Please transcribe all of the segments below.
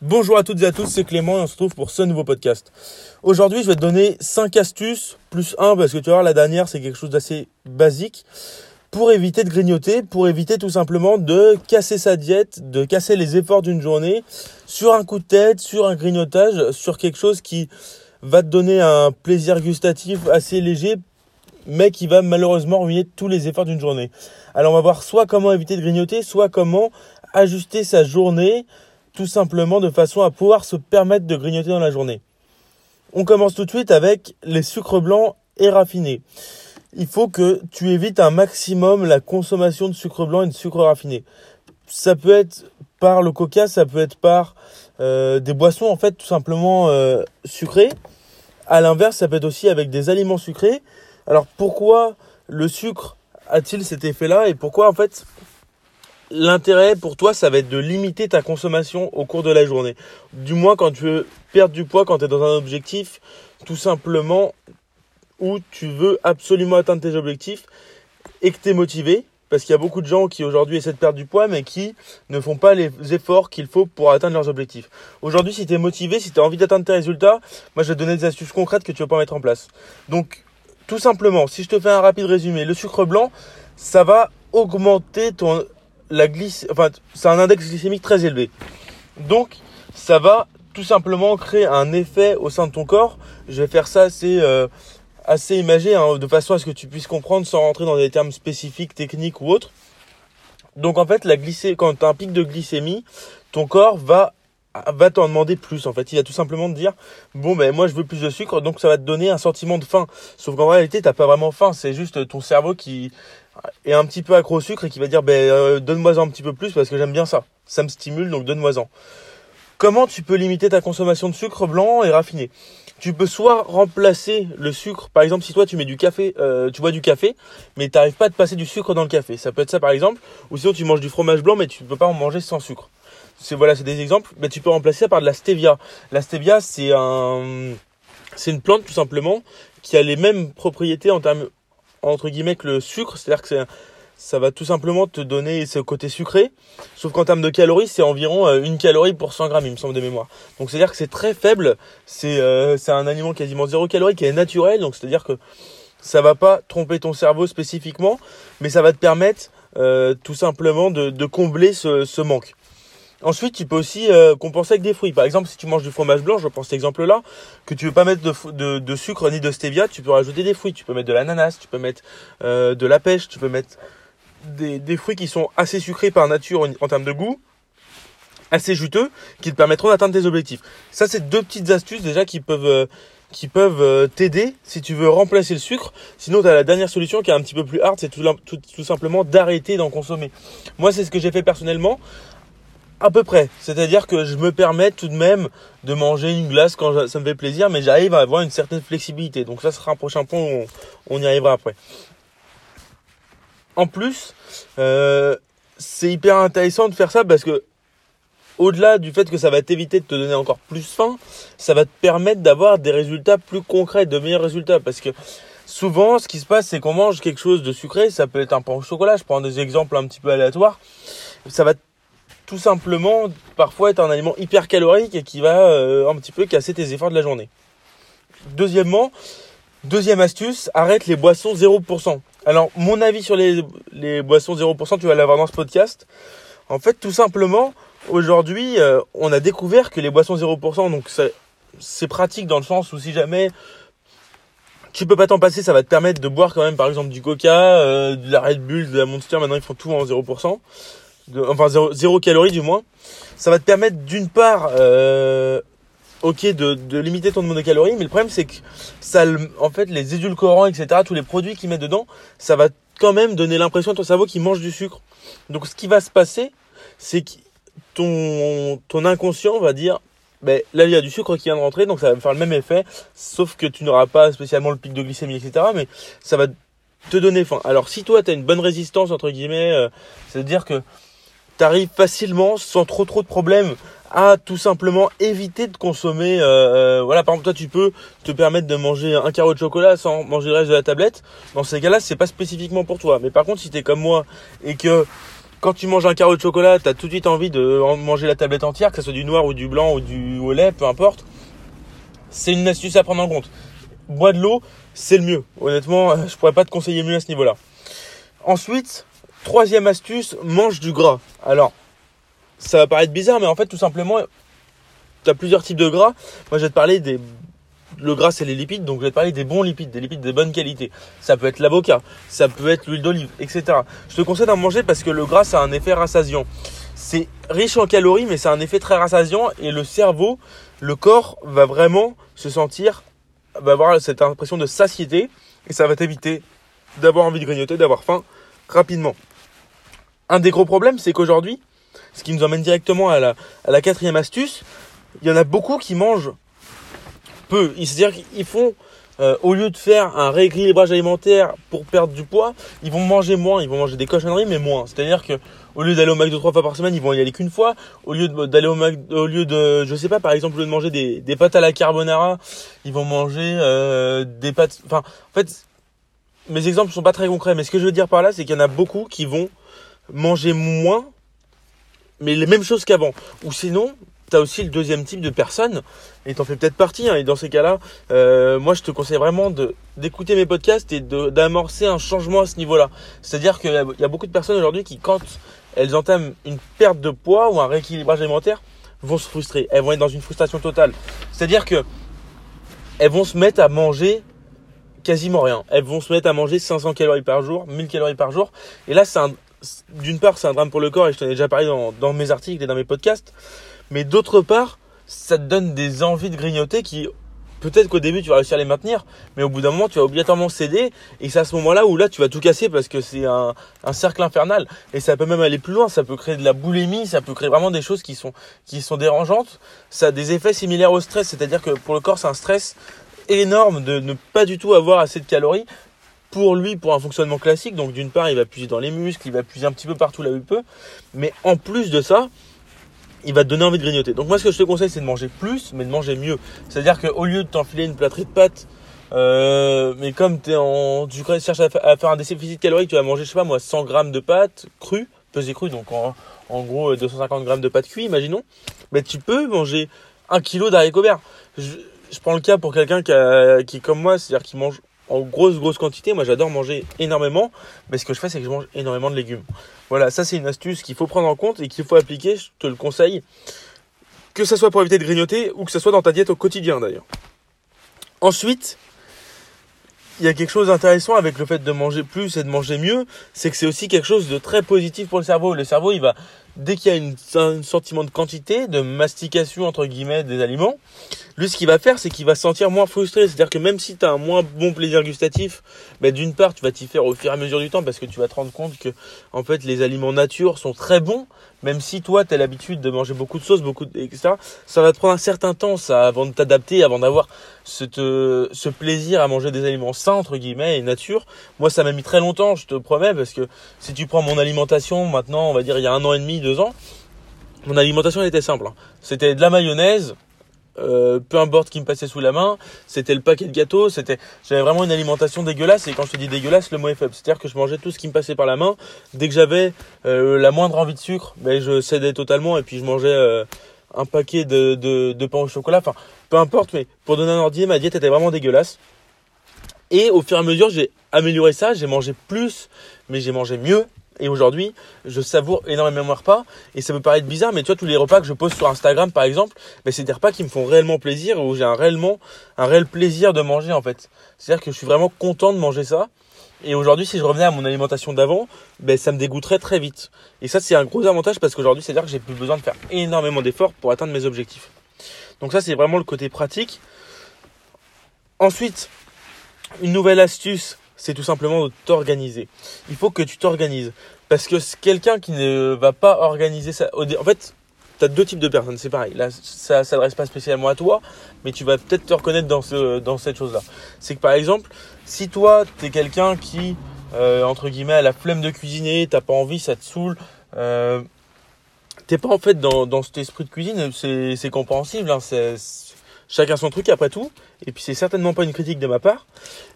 Bonjour à toutes et à tous, c'est Clément et on se retrouve pour ce nouveau podcast. Aujourd'hui, je vais te donner 5 astuces, plus 1 parce que tu vas la dernière, c'est quelque chose d'assez basique, pour éviter de grignoter, pour éviter tout simplement de casser sa diète, de casser les efforts d'une journée sur un coup de tête, sur un grignotage, sur quelque chose qui va te donner un plaisir gustatif assez léger, mais qui va malheureusement ruiner tous les efforts d'une journée. Alors on va voir soit comment éviter de grignoter, soit comment ajuster sa journée, tout simplement de façon à pouvoir se permettre de grignoter dans la journée. On commence tout de suite avec les sucres blancs et raffinés. Il faut que tu évites un maximum la consommation de sucre blanc et de sucre raffiné. Ça peut être par le coca, ça peut être par euh, des boissons en fait tout simplement euh, sucrées. À l'inverse, ça peut être aussi avec des aliments sucrés. Alors pourquoi le sucre a-t-il cet effet-là et pourquoi en fait l'intérêt pour toi, ça va être de limiter ta consommation au cours de la journée. Du moins quand tu veux perdre du poids, quand tu es dans un objectif, tout simplement où tu veux absolument atteindre tes objectifs et que tu es motivé. Parce qu'il y a beaucoup de gens qui aujourd'hui essaient de perdre du poids, mais qui ne font pas les efforts qu'il faut pour atteindre leurs objectifs. Aujourd'hui, si tu es motivé, si tu as envie d'atteindre tes résultats, moi je vais te donner des astuces concrètes que tu vas pas mettre en place. Donc, tout simplement, si je te fais un rapide résumé, le sucre blanc, ça va augmenter ton la glyc... enfin, c'est un index glycémique très élevé. Donc, ça va tout simplement créer un effet au sein de ton corps. Je vais faire ça assez, euh, assez imagé, hein, de façon à ce que tu puisses comprendre sans rentrer dans des termes spécifiques, techniques ou autres. Donc, en fait, la glycé... quand tu as un pic de glycémie, ton corps va va t'en demander plus en fait. Il va tout simplement te dire bon ben moi je veux plus de sucre donc ça va te donner un sentiment de faim. Sauf qu'en réalité t'as pas vraiment faim, c'est juste ton cerveau qui est un petit peu accro au sucre et qui va dire ben euh, donne-moi un petit peu plus parce que j'aime bien ça. Ça me stimule donc donne-moi-en. Comment tu peux limiter ta consommation de sucre blanc et raffiné? Tu peux soit remplacer le sucre, par exemple si toi tu mets du café, euh, tu bois du café, mais tu n'arrives pas à te passer du sucre dans le café. Ça peut être ça par exemple, ou sinon tu manges du fromage blanc mais tu peux pas en manger sans sucre. C'est voilà, c'est des exemples, mais tu peux remplacer ça par de la stevia. La stevia c'est un c'est une plante tout simplement qui a les mêmes propriétés en termes entre guillemets que le sucre, c'est-à-dire que ça va tout simplement te donner ce côté sucré, sauf qu'en termes de calories, c'est environ euh, une calorie pour 100 grammes, il me semble de mémoire. Donc c'est-à-dire que c'est très faible, c'est euh, un aliment quasiment zéro calorie qui est naturel, donc c'est-à-dire que ça va pas tromper ton cerveau spécifiquement, mais ça va te permettre euh, tout simplement de, combler ce manque. Ensuite, tu peux aussi euh, compenser avec des fruits. Par exemple, si tu manges du fromage blanc, je prends cet exemple-là, que tu veux pas mettre de, de, sucre ni de stevia, tu peux rajouter des fruits. Tu peux mettre de l'ananas, tu peux mettre euh, de la pêche, tu peux mettre des, des, fruits qui sont assez sucrés par nature en, termes de goût, assez juteux, qui te permettront d'atteindre tes objectifs. Ça, c'est deux petites astuces déjà qui peuvent euh, qui peuvent t'aider si tu veux remplacer le sucre. Sinon, tu as la dernière solution qui est un petit peu plus hard, c'est tout, tout, tout simplement d'arrêter d'en consommer. Moi, c'est ce que j'ai fait personnellement. À peu près. C'est-à-dire que je me permets tout de même de manger une glace quand ça me fait plaisir, mais j'arrive à avoir une certaine flexibilité. Donc ça sera un prochain point où on, y arrivera après. En plus, euh, c'est hyper intéressant de faire ça parce que au-delà du fait que ça va t'éviter de te donner encore plus faim, ça va te permettre d'avoir des résultats plus concrets, de meilleurs résultats. Parce que souvent, ce qui se passe, c'est qu'on mange quelque chose de sucré, ça peut être un pain au chocolat, je prends des exemples un petit peu aléatoires, ça va tout simplement parfois être un aliment hyper calorique et qui va euh, un petit peu casser tes efforts de la journée. Deuxièmement, deuxième astuce, arrête les boissons 0%. Alors mon avis sur les, les boissons 0%, tu vas l'avoir dans ce podcast. En fait, tout simplement, aujourd'hui, euh, on a découvert que les boissons 0%, donc c'est pratique dans le sens où si jamais tu peux pas t'en passer, ça va te permettre de boire quand même par exemple du Coca, euh, de la Red Bull, de la Monster, maintenant ils font tout en 0% enfin zéro, calorie du moins, ça va te permettre d'une part, euh, ok, de, de, limiter ton nombre de calories, mais le problème c'est que ça, en fait, les édulcorants, etc., tous les produits qu'ils mettent dedans, ça va quand même donner l'impression à ton cerveau qu'il mange du sucre. Donc ce qui va se passer, c'est que ton, ton inconscient va dire, ben, là il y a du sucre qui vient de rentrer, donc ça va faire le même effet, sauf que tu n'auras pas spécialement le pic de glycémie, etc., mais ça va te donner faim. Alors si toi tu as une bonne résistance, entre guillemets, euh, c'est-à-dire que t'arrives facilement, sans trop trop de problèmes, à tout simplement éviter de consommer. Euh, euh, voilà, par exemple, toi, tu peux te permettre de manger un carreau de chocolat sans manger le reste de la tablette. Dans ces cas-là, c'est pas spécifiquement pour toi. Mais par contre, si t'es comme moi et que quand tu manges un carreau de chocolat, tu as tout de suite envie de manger la tablette entière, que ce soit du noir ou du blanc ou du au lait, peu importe. C'est une astuce à prendre en compte. Bois de l'eau, c'est le mieux. Honnêtement, je pourrais pas te conseiller mieux à ce niveau-là. Ensuite, troisième astuce, mange du gras. Alors, ça va paraître bizarre, mais en fait, tout simplement, tu as plusieurs types de gras. Moi, je vais te parler des le gras c'est les lipides, donc je vais te parler des bons lipides, des lipides de bonne qualité. Ça peut être l'avocat, ça peut être l'huile d'olive, etc. Je te conseille d'en manger parce que le gras ça a un effet rassasiant. C'est riche en calories, mais c'est un effet très rassasiant et le cerveau, le corps va vraiment se sentir, va avoir cette impression de satiété et ça va t'éviter d'avoir envie de grignoter, d'avoir faim rapidement. Un des gros problèmes, c'est qu'aujourd'hui, ce qui nous emmène directement à la, à la quatrième astuce, il y en a beaucoup qui mangent peu. C'est-à-dire qu'ils font, euh, au lieu de faire un rééquilibrage alimentaire pour perdre du poids, ils vont manger moins, ils vont manger des cochonneries, mais moins. C'est-à-dire que au lieu d'aller au McDo trois fois par semaine, ils vont y aller qu'une fois. Au lieu d'aller au McDo, au lieu de, je sais pas, par exemple, au lieu de manger des, des pâtes à la carbonara, ils vont manger euh, des pâtes. Enfin, en fait, mes exemples sont pas très concrets, mais ce que je veux dire par là, c'est qu'il y en a beaucoup qui vont manger moins, mais les mêmes choses qu'avant. Ou sinon, tu as aussi le deuxième type de personne, et t'en fais peut-être partie, hein, et dans ces cas-là, euh, moi je te conseille vraiment d'écouter mes podcasts et d'amorcer un changement à ce niveau-là. C'est-à-dire qu'il y, y, a beaucoup de personnes aujourd'hui qui, quand elles entament une perte de poids ou un rééquilibrage alimentaire, vont se frustrer. Elles vont être dans une frustration totale. C'est-à-dire que elles vont se mettre à manger quasiment rien. Elles vont se mettre à manger 500 calories par jour, 1000 calories par jour. Et là, c'est d'une part, c'est un drame pour le corps, et je t'en ai déjà parlé dans, mes articles et dans mes podcasts. Mais d'autre part, ça te donne des envies de grignoter qui, peut-être qu'au début tu vas réussir à les maintenir, mais au bout d'un moment tu vas obligatoirement céder et c'est à ce moment-là où là tu vas tout casser parce que c'est un, un, cercle infernal et ça peut même aller plus loin, ça peut créer de la boulimie, ça peut créer vraiment des choses qui sont qui sont dérangeantes. Ça a des effets similaires au stress, c'est-à-dire que pour le corps c'est un stress énorme de ne pas du tout avoir assez de calories pour lui pour un fonctionnement classique. Donc d'une part il va puiser dans les muscles, il va puiser un petit peu partout là où il peut, mais en plus de ça il va te donner envie de grignoter. Donc moi ce que je te conseille c'est de manger plus mais de manger mieux. C'est-à-dire qu'au lieu de t'enfiler une plâtrée de pâtes, euh, mais comme es en, tu cherches à, faire un déficit calorique, tu vas manger je sais pas moi 100 grammes de pâtes crues, pesées crues donc en, gros 250 grammes de pâtes cuites imaginons. Mais tu peux manger un kilo d'haricots verts. Je, je, prends le cas pour quelqu'un qui, qui est comme moi, c'est-à-dire qui mange en grosse grosse quantité. Moi j'adore manger énormément, mais ce que je fais c'est que je mange énormément de légumes. Voilà, ça c'est une astuce qu'il faut prendre en compte et qu'il faut appliquer, je te le conseille, que ce soit pour éviter de grignoter ou que ce soit dans ta diète au quotidien d'ailleurs. Ensuite, il y a quelque chose d'intéressant avec le fait de manger plus et de manger mieux, c'est que c'est aussi quelque chose de très positif pour le cerveau. Le cerveau, il va dès qu'il y a un sentiment de quantité, de mastication entre guillemets des aliments, lui ce qu'il va faire c'est qu'il va se sentir moins frustré. C'est-à-dire que même si tu as un moins bon plaisir gustatif, ben, d'une part tu vas t'y faire au fur et à mesure du temps parce que tu vas te rendre compte que en fait les aliments nature sont très bons, même si toi tu as l'habitude de manger beaucoup de sauce, beaucoup de, etc. Ça va te prendre un certain temps ça avant de t'adapter, avant d'avoir ce, ce plaisir à manger des aliments sains entre guillemets et nature. Moi ça m'a mis très longtemps, je te promets, parce que si tu prends mon alimentation maintenant, on va dire il y a un an et demi, ans, mon alimentation était simple. Hein. C'était de la mayonnaise, euh, peu importe qui me passait sous la main, c'était le paquet de gâteaux, c'était j'avais vraiment une alimentation dégueulasse et quand je te dis dégueulasse, le mot est faible, c'est-à-dire que je mangeais tout ce qui me passait par la main. Dès que j'avais euh, la moindre envie de sucre, ben je cédais totalement et puis je mangeais euh, un paquet de, de, pain au chocolat. Enfin, peu importe, mais pour donner un ordinateur, ma diète était vraiment dégueulasse. Et au fur et à mesure, j'ai amélioré ça, j'ai mangé plus, mais j'ai mangé mieux, et aujourd'hui, je savoure énormément mes repas. Et ça peut paraître bizarre, mais tu vois, tous les repas que je pose sur Instagram, par exemple, ben, c'est des repas qui me font réellement plaisir, où j'ai un réellement, un réel plaisir de manger, en fait. C'est-à-dire que je suis vraiment content de manger ça. Et aujourd'hui, si je revenais à mon alimentation d'avant, ben, ça me dégoûterait très vite. Et ça, c'est un gros avantage parce qu'aujourd'hui, c'est-à-dire que j'ai plus besoin de faire énormément d'efforts pour atteindre mes objectifs. Donc ça, c'est vraiment le côté pratique. Ensuite, une nouvelle astuce c'est tout simplement de t'organiser. Il faut que tu t'organises. Parce que quelqu'un qui ne va pas organiser ça... En fait, tu as deux types de personnes, c'est pareil. Là, ça s'adresse pas spécialement à toi, mais tu vas peut-être te reconnaître dans, ce, dans cette chose-là. C'est que par exemple, si toi, tu es quelqu'un qui, euh, entre guillemets, a la flemme de cuisiner, t'as pas envie, ça te saoule, euh, t'es pas en fait dans, dans cet esprit de cuisine, c'est compréhensible, hein, c'est chacun son truc après tout, et puis c'est certainement pas une critique de ma part,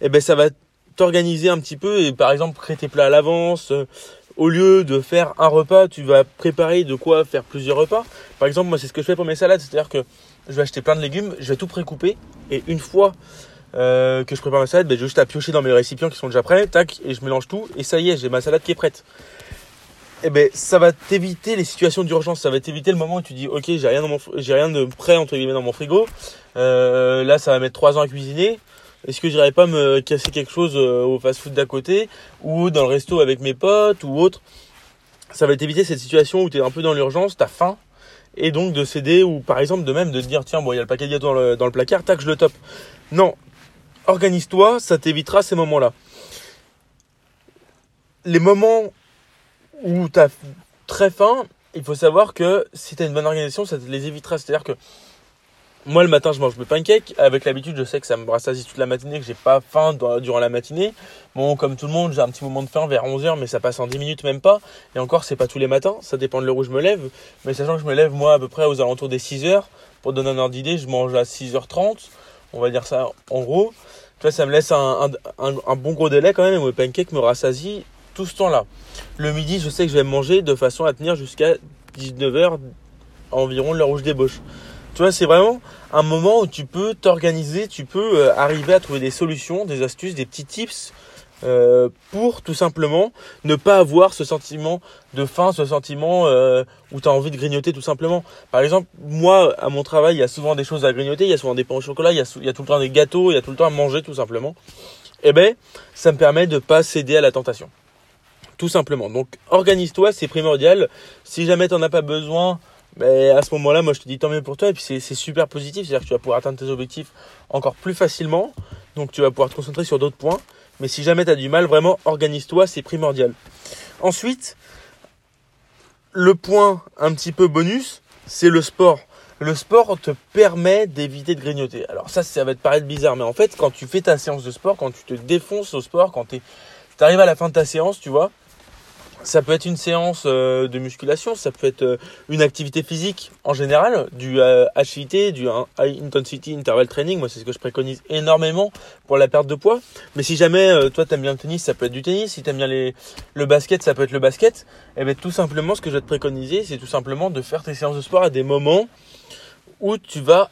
et eh ben ça va t'organiser un petit peu et par exemple créer tes plats à l'avance, euh, au lieu de faire un repas, tu vas préparer de quoi faire plusieurs repas. Par exemple, moi, c'est ce que je fais pour mes salades, c'est-à-dire que je vais acheter plein de légumes, je vais tout précouper, et une fois euh, que je prépare ma salade, ben, j'ai juste à piocher dans mes récipients qui sont déjà prêts, tac, et je mélange tout, et ça y est, j'ai ma salade qui est prête. Et eh ben, ça va t'éviter les situations d'urgence, ça va t'éviter le moment où tu dis, ok, j'ai rien, de prêt entre guillemets dans mon frigo, euh, là, ça va mettre 3 ans à cuisiner. Est-ce que j'irais pas me casser quelque chose euh, au fast-food d'à côté ou dans le resto avec mes potes ou autre? Ça va t'éviter cette situation où tu es un peu dans l'urgence, tu as faim et donc de céder ou par exemple de même de te dire tiens bon il y a le paquet de gâteaux dans le, dans le placard, tac je le top. Non, organise-toi, ça t'évitera ces moments-là. Les moments où tu as très faim, il faut savoir que si tu as une bonne organisation, ça te les évitera. C'est-à-dire que moi, le matin, je mange mes pancakes. Avec l'habitude, je sais que ça me rassasie toute la matinée, que j'ai pas faim durant la matinée. Bon, comme tout le monde, j'ai un petit moment de faim vers 11h, mais ça passe en 10 minutes, même pas. Et encore, c'est pas tous les matins. Ça dépend de l'heure où je me lève. Mais sachant que je me lève, moi, à peu près aux alentours des 6h. Pour donner un ordre d'idée, je mange à 6h30. On va dire ça en gros. Tu vois, ça me laisse un, bon gros délai quand même. Et mes pancakes me rassasient tout ce temps-là. Le midi, je sais que je vais manger de façon à tenir jusqu'à 19h environ l'heure où je débauche. Tu vois, c'est vraiment un moment où tu peux t'organiser, tu peux euh, arriver à trouver des solutions, des astuces, des petits tips euh, pour tout simplement ne pas avoir ce sentiment de faim, ce sentiment euh, où tu as envie de grignoter tout simplement. Par exemple, moi, à mon travail, il y a souvent des choses à grignoter, il y a souvent des pains au chocolat, il y a, il y a tout le temps des gâteaux, il y a tout le temps à manger tout simplement. Eh ben, ça me permet de pas céder à la tentation. Tout simplement. Donc, organise-toi, c'est primordial. Si jamais tu n'en as pas besoin, mais à ce moment-là, moi je te dis tant mieux pour toi. Et puis c'est super positif, c'est-à-dire que tu vas pouvoir atteindre tes objectifs encore plus facilement. Donc tu vas pouvoir te concentrer sur d'autres points. Mais si jamais tu as du mal, vraiment organise-toi, c'est primordial. Ensuite, le point un petit peu bonus, c'est le sport. Le sport te permet d'éviter de grignoter. Alors ça, ça va te paraître bizarre, mais en fait, quand tu fais ta séance de sport, quand tu te défonces au sport, quand tu arrives à la fin de ta séance, tu vois, ça peut être une séance euh, de musculation, ça peut être euh, une activité physique en général, du HIT, euh, du High Intensity Interval Training. Moi, c'est ce que je préconise énormément pour la perte de poids. Mais si jamais toi, tu aimes bien le tennis, ça peut être du tennis. Si tu aimes bien le basket, ça peut être le basket. Et eh bien, tout simplement, ce que je vais te préconiser, c'est tout simplement de faire tes séances de sport à des moments où tu vas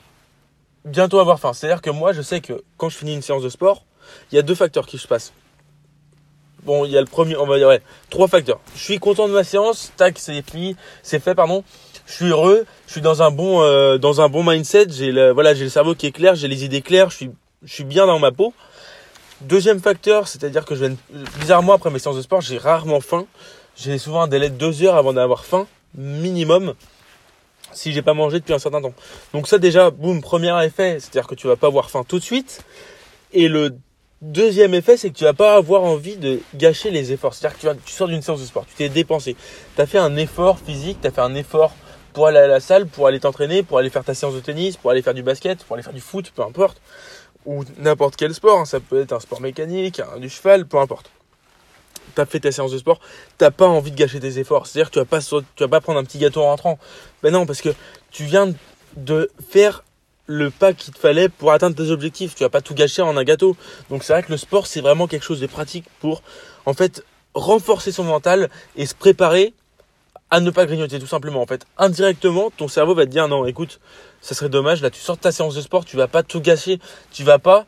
bientôt avoir faim. C'est-à-dire que moi, je sais que quand je finis une séance de sport, il y a deux facteurs qui se passent. Bon, il y a le premier, on va dire, ouais, trois facteurs. Je suis content de ma séance, tac, c'est fini, c'est fait, pardon. Je suis heureux, je suis dans un bon, euh, dans un bon mindset. J'ai le, voilà, j'ai le cerveau qui est clair, j'ai les idées claires, je suis, je suis bien dans ma peau. Deuxième facteur, c'est-à-dire que je viens, bizarrement après mes séances de sport, j'ai rarement faim. J'ai souvent un délai de deux heures avant d'avoir faim, minimum, si j'ai pas mangé depuis un certain temps. Donc ça déjà, boum, premier effet, c'est-à-dire que tu vas pas avoir faim tout de suite. Et le Deuxième effet, c'est que tu vas pas avoir envie de gâcher les efforts. C'est-à-dire que tu, sors d'une séance de sport, tu t'es dépensé, tu as fait un effort physique, tu as fait un effort pour aller à la salle, pour aller t'entraîner, pour aller faire ta séance de tennis, pour aller faire du basket, pour aller faire du foot, peu importe, ou n'importe quel sport. Hein. Ça peut être un sport mécanique, du cheval, peu importe. Tu as fait ta séance de sport, t'as pas envie de gâcher tes efforts. C'est-à-dire que tu vas pas, tu vas pas prendre un petit gâteau en rentrant. Ben non, parce que tu viens de faire le pas qu'il te fallait pour atteindre tes objectifs. Tu vas pas tout gâcher en un gâteau. Donc c'est vrai que le sport, c'est vraiment quelque chose de pratique pour, en fait, renforcer son mental et se préparer à ne pas grignoter tout simplement. En fait, indirectement, ton cerveau va te dire non, écoute, ça serait dommage. Là, tu sors ta séance de sport, tu vas pas tout gâcher. Tu vas pas,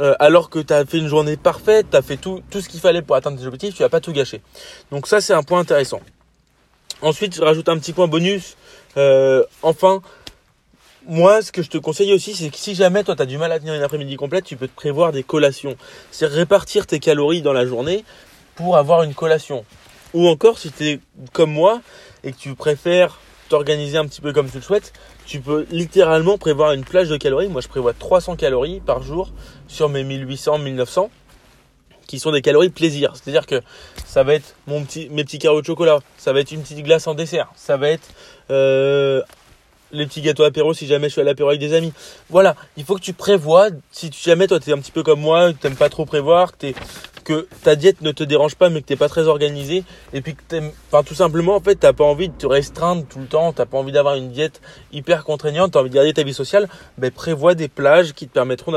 euh, alors que tu as fait une journée parfaite, tu as fait tout, tout ce qu'il fallait pour atteindre tes objectifs, tu vas pas tout gâcher. Donc ça, c'est un point intéressant. Ensuite, je rajoute un petit point bonus. Euh, enfin, moi, ce que je te conseille aussi, c'est que si jamais toi, tu as du mal à tenir une après-midi complète, tu peux te prévoir des collations. C'est répartir tes calories dans la journée pour avoir une collation. Ou encore, si tu comme moi et que tu préfères t'organiser un petit peu comme tu le souhaites, tu peux littéralement prévoir une plage de calories. Moi, je prévois 300 calories par jour sur mes 1800, 1900 qui sont des calories plaisir. C'est-à-dire que ça va être mon petit, mes petits carreaux de chocolat, ça va être une petite glace en dessert, ça va être euh, les petits gâteaux apéro si jamais je suis à l'apéro avec des amis. Voilà, il faut que tu prévois, si jamais toi tu es un petit peu comme moi, tu n'aimes pas trop prévoir, que, que ta diète ne te dérange pas mais que tu n'es pas très organisé, et puis que t'aimes, enfin tout simplement en fait tu n'as pas envie de te restreindre tout le temps, tu n'as pas envie d'avoir une diète hyper contraignante, tu as envie de garder ta vie sociale, ben prévois des plages qui te permettront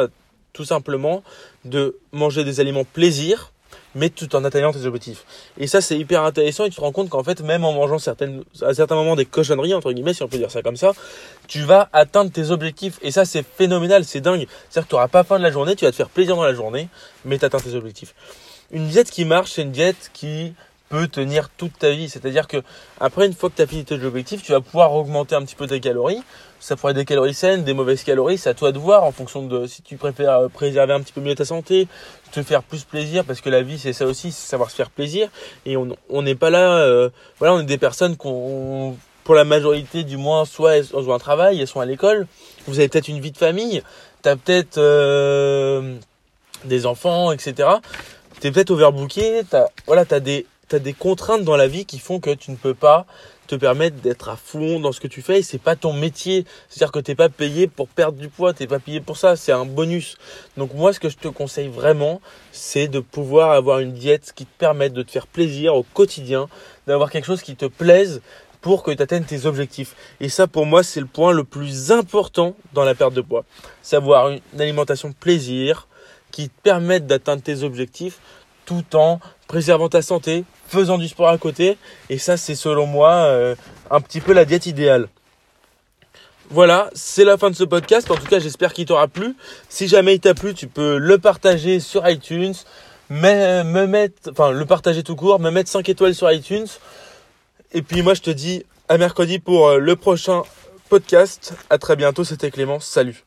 tout simplement de manger des aliments plaisir, mais tout en atteignant tes objectifs. Et ça, c'est hyper intéressant et tu te rends compte qu'en fait, même en mangeant certaines, à certains moments des cochonneries, entre guillemets, si on peut dire ça comme ça, tu vas atteindre tes objectifs. Et ça, c'est phénoménal, c'est dingue. C'est-à-dire que tu n'auras pas faim de la journée, tu vas te faire plaisir dans la journée, mais tu atteins tes objectifs. Une diète qui marche, c'est une diète qui peut tenir toute ta vie. C'est-à-dire que après, une fois que tu as fini tes objectifs, tu vas pouvoir augmenter un petit peu tes calories. Ça pourrait être des calories saines, des mauvaises calories, c'est à toi de voir en fonction de si tu préfères euh, préserver un petit peu mieux ta santé, te faire plus plaisir, parce que la vie c'est ça aussi, c'est savoir se faire plaisir. Et on n'est pas là, euh, voilà, on est des personnes qu'on, pour la majorité du moins, soit elles ont un travail, elles sont à l'école, vous avez peut-être une vie de famille, tu as peut-être euh, des enfants, etc. Tu es peut-être overbooké, tu as, voilà, as des tu as des contraintes dans la vie qui font que tu ne peux pas te permettre d'être à fond dans ce que tu fais et c'est pas ton métier. C'est-à-dire que tu n'es pas payé pour perdre du poids, tu n'es pas payé pour ça, c'est un bonus. Donc moi ce que je te conseille vraiment, c'est de pouvoir avoir une diète qui te permette de te faire plaisir au quotidien, d'avoir quelque chose qui te plaise pour que tu atteignes tes objectifs. Et ça pour moi c'est le point le plus important dans la perte de poids. Savoir une alimentation plaisir qui te permette d'atteindre tes objectifs tout en préservant ta santé, faisant du sport à côté. Et ça, c'est selon moi euh, un petit peu la diète idéale. Voilà, c'est la fin de ce podcast. En tout cas, j'espère qu'il t'aura plu. Si jamais il t'a plu, tu peux le partager sur iTunes, mais me mettre, enfin le partager tout court, me mettre 5 étoiles sur iTunes. Et puis moi, je te dis à mercredi pour euh, le prochain podcast. À très bientôt. C'était Clément. Salut.